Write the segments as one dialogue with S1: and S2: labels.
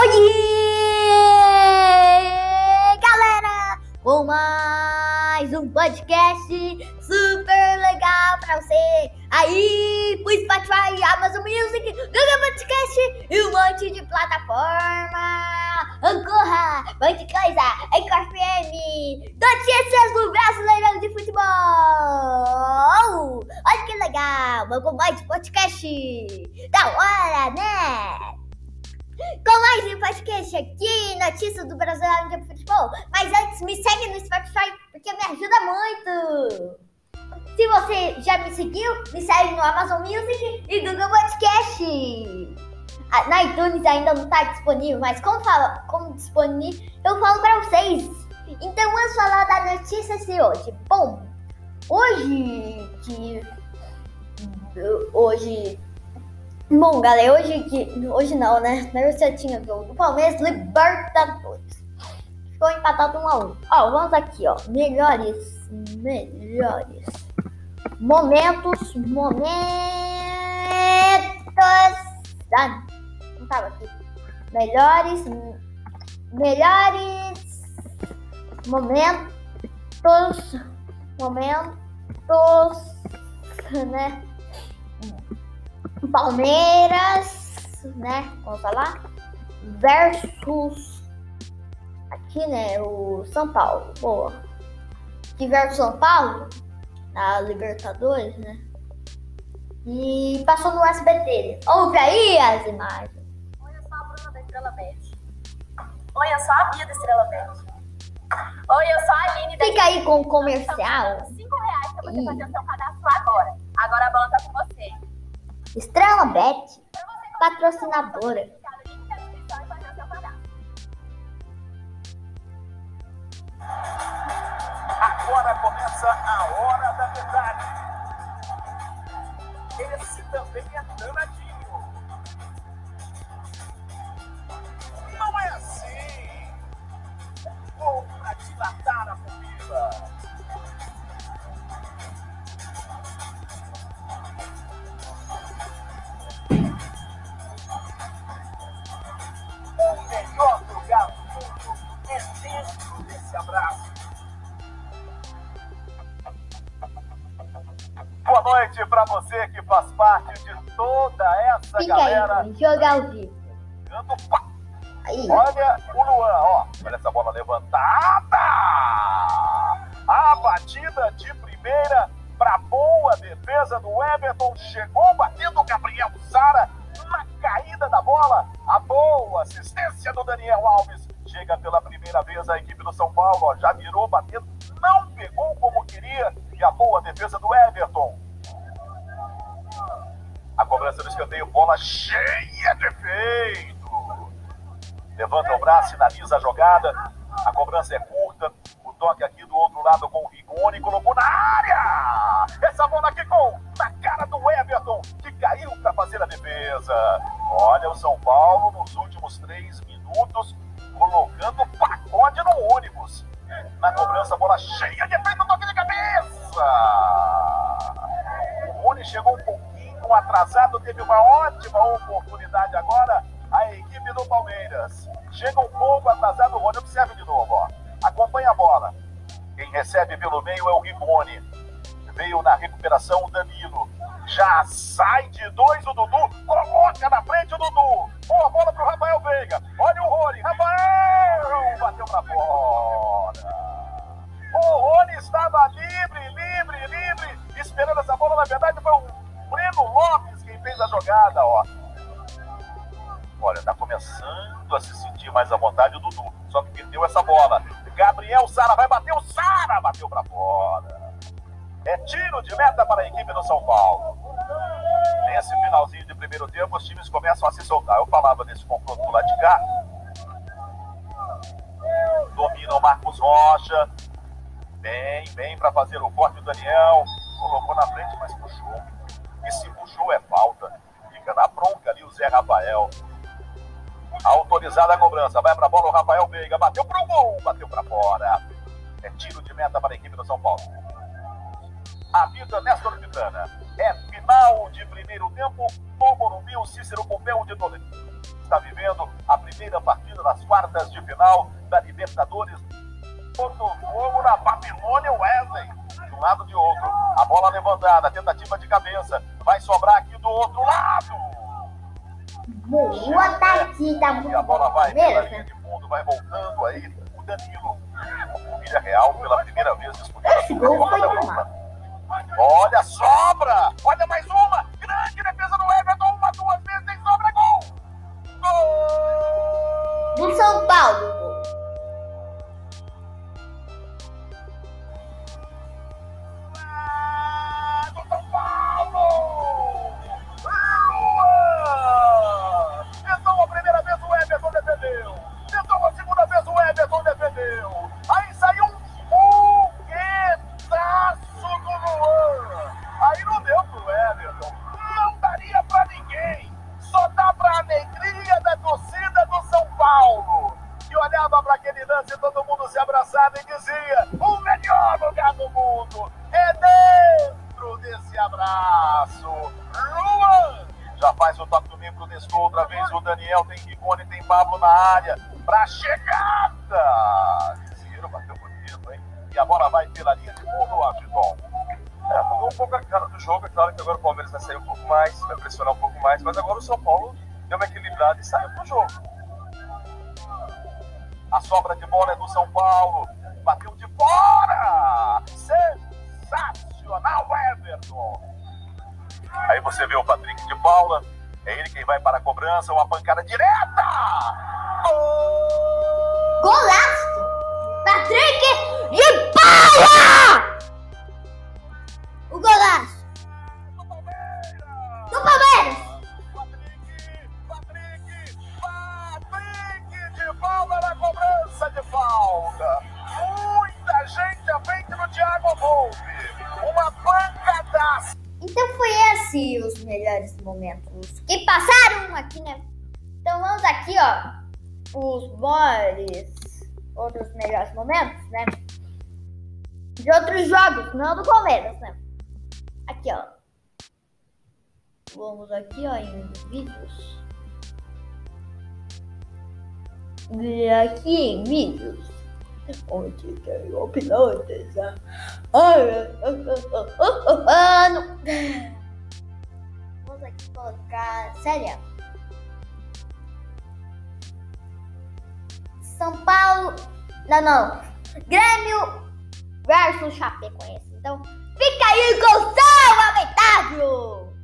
S1: Oi, galera! Com mais um podcast super legal pra você aí pro Spotify, Amazon Music, Google Podcast e um monte de plataforma. Ancorra, monte de coisa, Anchor FM, notícias do Brasileirão de Futebol. Olha que legal, vamos mais podcast. Da hora, né? Com mais um podcast aqui, notícias do Brasileiro de Futebol. Mas antes, me segue no Spotify, porque me ajuda muito. Se você já me seguiu, me segue no Amazon Music e Google Podcast. Ah, na iTunes ainda não está disponível, mas como, fala, como disponível, eu falo para vocês. Então vamos falar da notícia de hoje. Bom, hoje que hoje Bom, galera, hoje. Hoje não, né? Na você tinha do Palmeiras Libertadores. Ficou empatado 1 um a 1 um. Ó, vamos aqui, ó. Melhores. Melhores. Momentos. Momentos. Ah, não tava aqui. Melhores. Melhores. Momentos. Momentos. Né? Palmeiras, né? Vamos falar? Versus aqui, né? O São Paulo. Boa. Que versus São Paulo na Libertadores, né? E passou no SBT. Ouve aí as imagens.
S2: Olha só a Bruna da Estrela Bet. Olha só a Bia da Estrela Bet. Olha só a Aline da
S1: Fica aí com o comercial.
S2: 5 reais pra você fazer o seu cadastro agora. Agora a bola tá com você.
S1: Estrela Bet, patrocinadora.
S3: Agora começa a hora da verdade. Esse também é danadinho. Não é assim. Vou pra dilatar
S1: Fica
S3: galera.
S1: aí, jogar ao vivo. Aí.
S3: Olha o Luan, ó. Olha essa bola levantada. A batida de primeira para boa defesa do Everton. Chegou batendo o Gabriel Sara na caída da bola. A boa assistência do Daniel Alves. Chega pela primeira vez a equipe do São Paulo. Ó, já virou batendo. Não pegou como queria. E a boa defesa do Everton. Escanteio, bola cheia de efeito. Levanta o braço, finaliza a jogada. A cobrança é curta. O toque aqui do outro lado com o Rigoni. Colocou na área. Essa bola aqui com na cara do Everton, que caiu para fazer a defesa. Olha o São Paulo nos últimos três minutos, colocando pacote no ônibus. Na cobrança, bola cheia de efeito, toque de cabeça. O Rony chegou um pouquinho atrasado, teve uma ótima oportunidade agora. A equipe do Palmeiras chega um pouco atrasado. O Rony observe de novo, ó. Acompanha a bola. Quem recebe pelo meio é o Rigoni. Veio na recuperação o Danilo. Já sai de dois o Dudu. Coloca na frente o Dudu. Boa bola pro Rafael Veiga. Olha o Rony. Rafael bateu pra fora. O Rony estava livre, livre, livre. Esperando essa bola. Na verdade, foi o Breno Lopes quem fez a jogada, ó. Olha, tá começando a se sentir mais à vontade o Dudu. Só que perdeu essa bola. Gabriel Sara vai bater o Sara. Bateu pra fora. É tiro de meta para a equipe do São Paulo. Nesse finalzinho de primeiro tempo, os times começam a se soltar. Eu falava desse confronto do lado de cá. Domina o Marcos Rocha. Bem, bem para fazer o corte o Daniel. Colocou na frente, mas puxou. E se puxou é falta. Fica na bronca ali o Zé Rafael. Autorizada a cobrança. Vai pra bola o Rafael Veiga. Bateu pro gol. Bateu pra fora. É tiro de meta para a equipe do São Paulo. A vida Néstor Pitana. É final de primeiro tempo. no Morumbi, o Cícero Pompeu de Toledo. Está vivendo a primeira partida das quartas de final da Libertadores. Botafogo na Babilônia Wesley. Um lado de outro. A bola levantada, tentativa de cabeça. Vai sobrar aqui do outro lado.
S1: Boa partida,
S3: E
S1: muito
S3: a bola vai pela linha de fundo, vai voltando aí o Danilo. O Vilha Real pela primeira vez disputando
S1: gol
S3: Copa da Europa. Olha, sobra! Olha mais uma! Grande defesa do Everton, uma, duas vezes, tem sobra, gol! Gol!
S1: Do São Paulo.
S3: Área, pra chegada. Ciro bateu bonito, hein? E a bola vai pela linha de fundo, Argidon.
S4: É, mudou um pouco a cara do jogo. É claro que agora o Palmeiras vai sair um pouco mais, vai pressionar um pouco mais, mas agora o São Paulo deu uma equilibrada e saiu pro jogo.
S3: A sobra de bola é do São Paulo. Bateu de fora! Sensacional, Everton! Aí você vê o Patrick de Paula. É ele quem vai para a cobrança. Uma pancada direta! Gol!
S1: Golaço! Patrick de Paula! O golaço
S3: Do Palmeiras! Patrick! Patrick! Patrick de Paula na cobrança de falta. Muita gente à frente do Thiago Volpe. Uma pancadaça.
S1: Então foi esse os melhores momentos melhores momentos, né? De outros jogos, não do Palmeiras, né? Aqui, ó. Vamos aqui, ó, em vídeos. E aqui em vídeos. Onde tem o pilotos, ah. Ai, não. Vamos aqui colocar. Sério. São Paulo. Não, não. Grêmio versus Chapecoense. Então, fica aí com o seu comentário.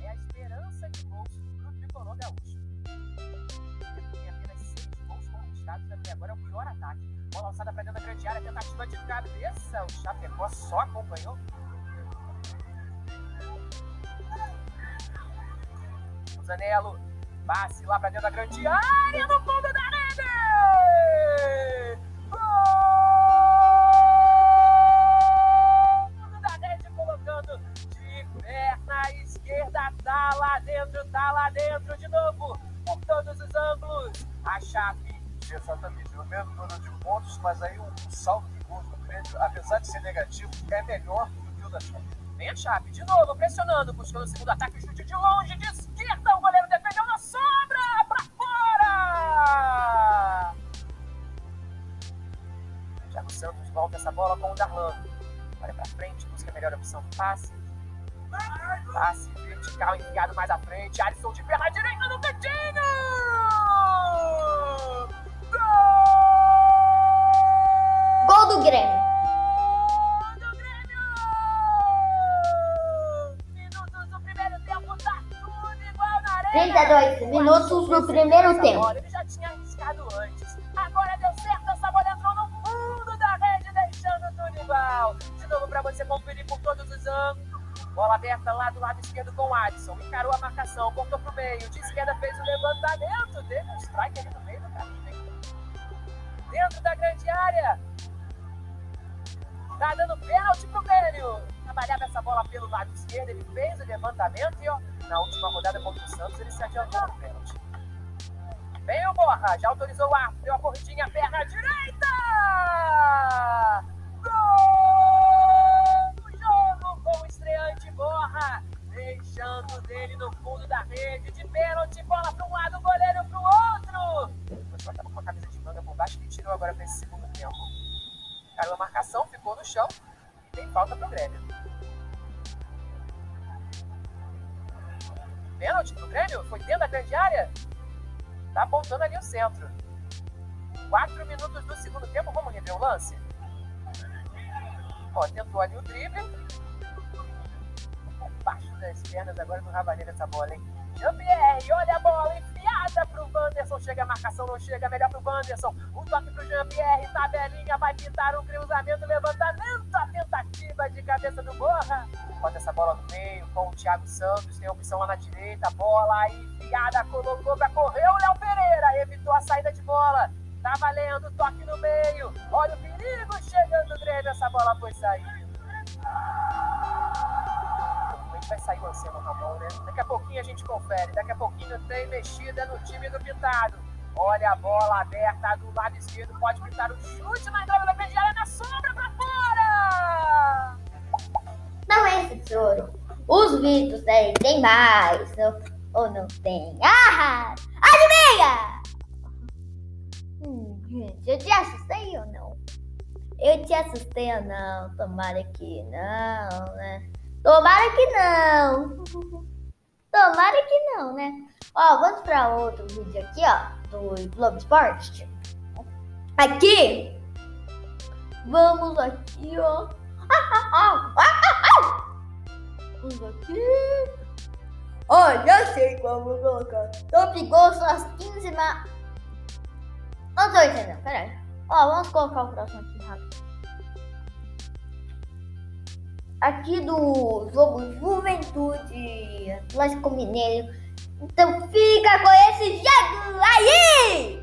S5: é a esperança de gols do. Tem apenas seis gols conquistados até agora, é o pior ataque. Bola lançada para dentro da grande área, tentativa de cabeça. O Chapecó só acompanhou. Zanello, passe lá para dentro da grande área, no fundo da rede! Fundo da rede, colocando de perna esquerda, tá lá dentro, tá lá dentro de novo, por todos os ângulos. A Chape
S4: Exatamente, o mesmo número de pontos, mas aí o saldo de gols do Grêmio, apesar de ser negativo, é melhor do que o da Chape.
S5: Vem a Chape de novo, pressionando, buscando o segundo ataque, chute de longe, de volta essa bola com o Darlan. Olha pra frente, busca a melhor opção, passe. Passe vertical, enfiado mais à frente, Alisson de perna direita no cantinho!
S1: Gol do Grêmio.
S5: do Grêmio! Minutos do primeiro tempo, tá tudo igual na areia.
S1: 32 minutos no primeiro tempo.
S5: Bola aberta lá do lado esquerdo com o Adson. Encarou a marcação, cortou pro meio. De esquerda fez o levantamento. Teve um strike ali no meio do caminho, hein? Dentro da grande área. Tá dando pênalti pro Grêmio. Trabalhava essa bola pelo lado esquerdo, ele fez o levantamento e ó, na última rodada contra o Santos ele se adiantou no pênalti. Vem o Borra, já autorizou o árbitro, deu a corridinha, perna direita! Dele no fundo da rede, de pênalti, bola para um lado, goleiro para o outro. O tava com a camisa de manga por baixo que tirou agora para esse segundo tempo. Caiu a marcação, ficou no chão. Tem falta pro Grêmio. Pênalti pro Grêmio? Foi dentro da grande área? Tá apontando ali o centro. Quatro minutos do segundo tempo, vamos rever o lance? Ó, tentou ali o drible. Das pernas agora do Rabaneiro essa bola, hein? Jean-Pierre, olha a bola enfiada pro Wanderson. Chega a marcação, não chega, melhor pro Wanderson. O toque pro Jean-Pierre, tabelinha, vai pintar um cruzamento, levantamento, a tentativa de cabeça do Borra. Bota essa bola no meio com o Thiago Santos, tem opção lá na direita, bola enfiada, colocou pra correr o Léo Pereira, evitou a saída de bola. Tá valendo, toque no meio. Olha o perigo chegando o Grêmio, essa bola foi sair vai sair o Anselmo Ramon, né? Daqui a pouquinho a gente confere. Daqui a pouquinho tem mexida no time do Pintado. Olha a bola aberta do lado esquerdo. Pode pintar o chute, mas não da área na sombra pra fora!
S1: Não é esse tesouro. Os Vitos aí tem mais. Ou, ou não tem? Ah! Adivinha! Hum, gente, eu te assustei ou não? Eu te assustei ou não? Tomara que não, né? Tomara que não. Tomara que não, né? Ó, vamos para outro vídeo aqui, ó, do Globo Esporte. Aqui. Vamos aqui, ó. Vamos aqui. Ó, já sei como colocar. Top Gol as 15 ma... Não tô entendendo, peraí. Ó, vamos colocar o próximo aqui rápido aqui do jogo Juventude Atlético Mineiro. Então fica com esse jogo aí!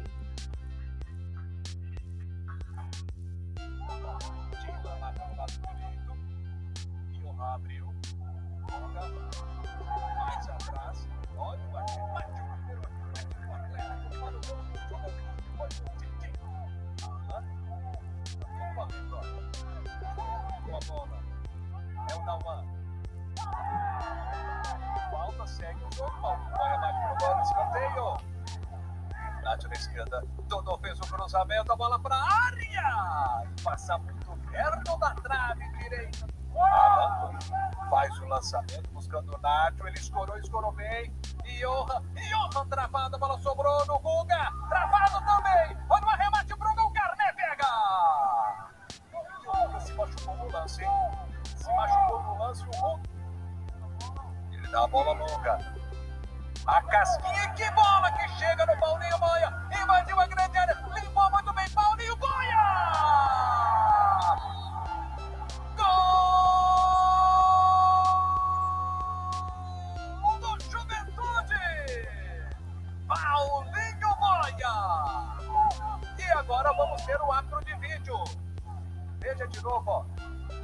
S4: A bola para a área. Passa muito perto da trave direita. Faz o lançamento buscando o Nacho. Ele escorou, escorou bem. Johan, Johan travado, a bola sobrou no Guga. Travado também. Olha o arremate pro gol. Carné pega. E se machucou no lance, hein? Se machucou no lance o Guga. Ele dá a bola longa. A casquinha, que bola que chega no Paulinho Boia. Ver o atro de vídeo. Veja de novo, ó.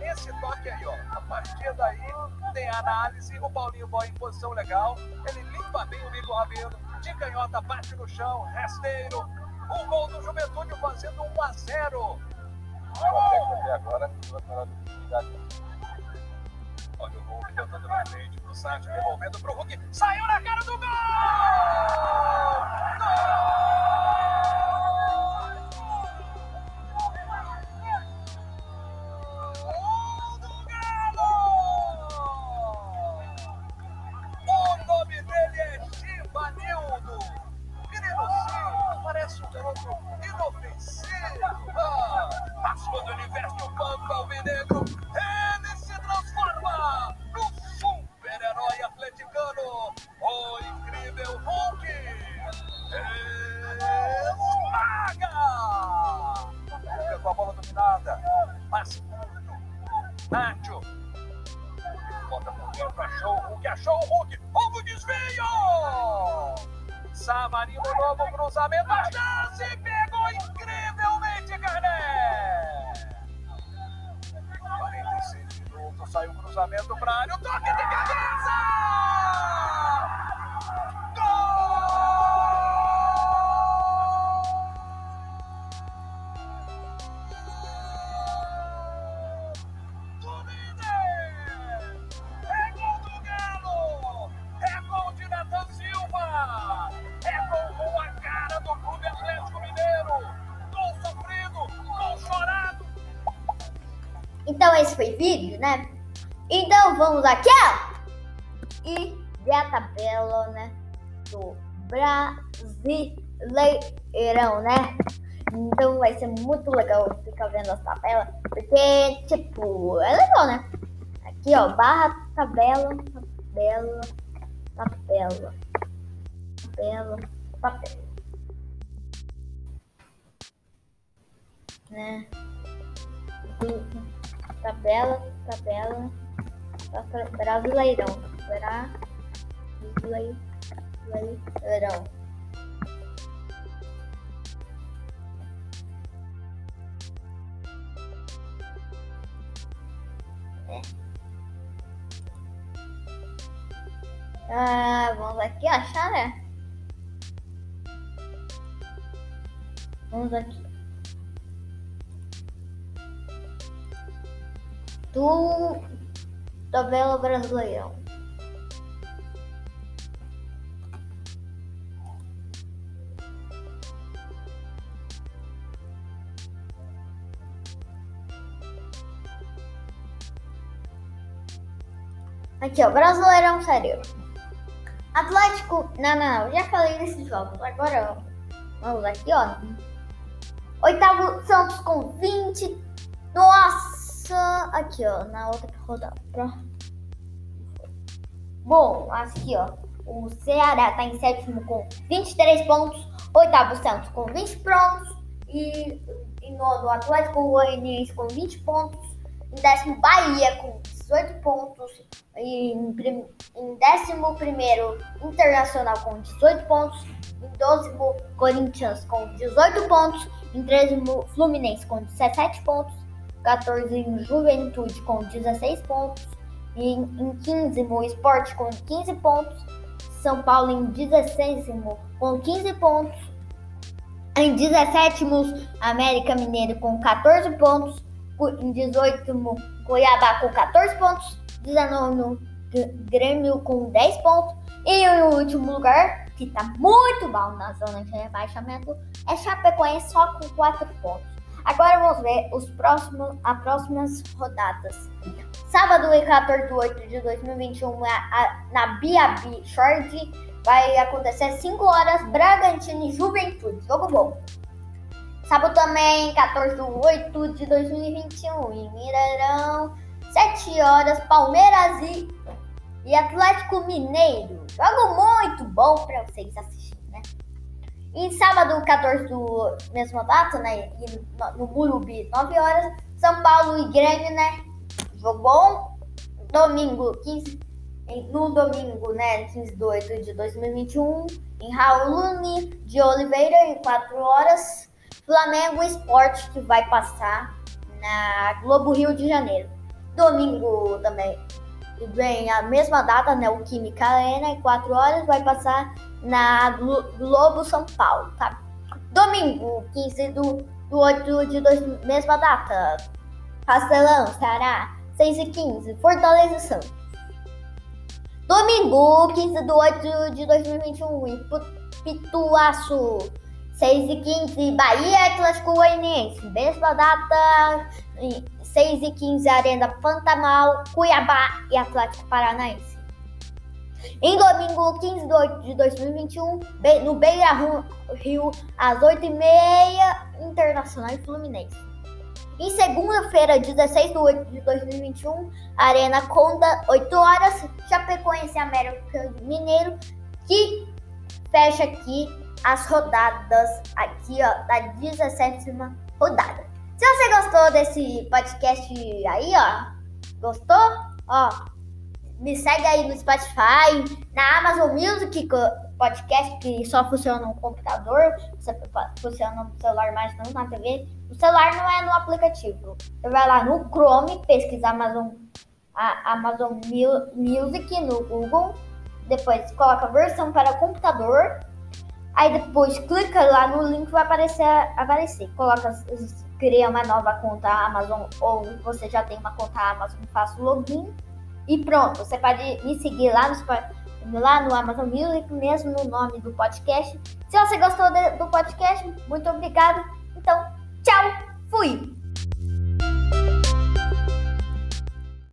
S4: Esse toque aí, ó. A partir daí tem análise. O Paulinho Boia em posição legal. Ele limpa bem o Nico Rabelo. De canhota, bate no chão. Rasteiro. O gol do Juventude fazendo 1 a 0. Até agora, Olha o Hulk tentando na frente pro Sancho, devolvendo pro Hulk. Saiu na cara do! Gol Savarino, novo cruzamento, chance pegou incrivelmente, Carné! 46 minutos, saiu o cruzamento para área, o toque
S1: Então esse foi vídeo, né? Então vamos aqui, ó. E ver a tabela, né? Do Brasileirão, né? Então vai ser muito legal ficar vendo as tabelas. Porque, tipo, é legal, né? Aqui, ó, barra tabela, tabela, tabela, tabela, tabela. Né? Tabela, tabela, brasileirão. Brasileirão. Ah, vamos aqui achar, né? Vamos aqui. Do tabela brasileirão. Aqui, ó, Brasileirão sério. Atlético. Não, não, não. Já falei desses jogos. Agora, vamos aqui, ó. Oitavo Santos com 20. Nossa! Aqui, ó, na outra rodada. Bom, aqui, ó. O Ceará tá em sétimo com 23 pontos. Oitavo Santos com 20 pontos. E, e nono Atlético Goianiense com 20 pontos. Em décimo, Bahia com 18 pontos. E em, em décimo primeiro, Internacional com 18 pontos. Em 12, Corinthians com 18 pontos. Em 13, Fluminense com 17 pontos. 14, Juventude com 16 pontos. E em 15, Esporte com 15 pontos. São Paulo em 16 com 15 pontos. Em 17, América Mineiro com 14 pontos em 18 Goiabá com 14 pontos, 19 Grêmio com 10 pontos e o último lugar, que está muito mal na zona de rebaixamento, é Chapecoense só com 4 pontos. Agora vamos ver os próximos, as próximas rodadas. Sábado, 14 de 8 de 2021, a, a, na Biabi Short, vai acontecer 5 horas, Bragantino e Juventude. Jogo bom. Sábado também, 14 de 8 de 2021, em Mineirão, 7 horas, Palmeiras e, e Atlético Mineiro. Jogo muito bom para vocês assistirem, né? E sábado, 14 do mesma data, né? No, Murubi, 9 horas, São Paulo e Grêmio, né? Jogo bom. Domingo, 15, no domingo, né? 15 de 8 de 2021, em Raul de Oliveira, em 4 horas. Flamengo Esporte que vai passar na Globo Rio de Janeiro. Domingo também vem a mesma data, né? O Química Arena, em 4 horas, vai passar na Globo São Paulo, tá? Domingo, 15 do, do 8 de 2, mesma data. Castelão, Ceará, 6 e 15, Fortaleza Santos. Domingo, 15 do 8 de 2021, em Pituaçu, 6 e 15, Bahia Atlético Goianiense. Mesma data, 6 e 15, Arena Pantanal, Cuiabá e Atlético Paranaense. Em domingo, 15 de 8 de 2021, no Beira Rio, às 8h30, Internacional e Fluminense. Em segunda-feira, 16 de 8 de 2021, Arena Conda, 8 horas, Chapecoense América Mineiro, que fecha aqui as rodadas aqui, ó, da 17 rodada. Se você gostou desse podcast aí, ó, gostou? Ó, me segue aí no Spotify, na Amazon Music podcast que só funciona no computador, funciona no celular, mas não na TV. O celular não é no aplicativo. Você vai lá no Chrome, pesquisa Amazon, a Amazon Music no Google, depois coloca versão para computador Aí depois clica lá no link vai aparecer, aparecer. Coloca, cria uma nova conta Amazon ou você já tem uma conta Amazon, faça o login e pronto. Você pode me seguir lá no, lá no Amazon Music, mesmo no nome do podcast. Se você gostou do podcast, muito obrigado. Então, tchau, fui!